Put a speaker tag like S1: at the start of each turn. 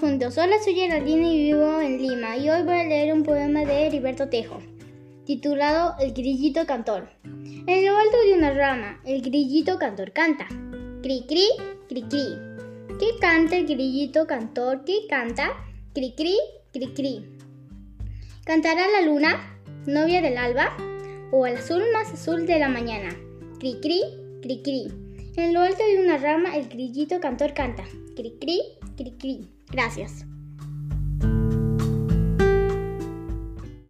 S1: juntos. Hola, soy Geraldine y vivo en Lima. Y hoy voy a leer un poema de Heriberto Tejo, titulado El grillito cantor. En lo alto de una rama, el grillito cantor canta. Cri, cri, cri, cri. ¿Qué canta el grillito cantor? ¿Qué canta? Cri, cri, cri, cri. ¿Cantará la luna, novia del alba? ¿O el azul más azul de la mañana? Cri, cri, cri, cri. En lo alto de una rama, el grillito cantor canta. Cri, cri, cri, cri. Gracias.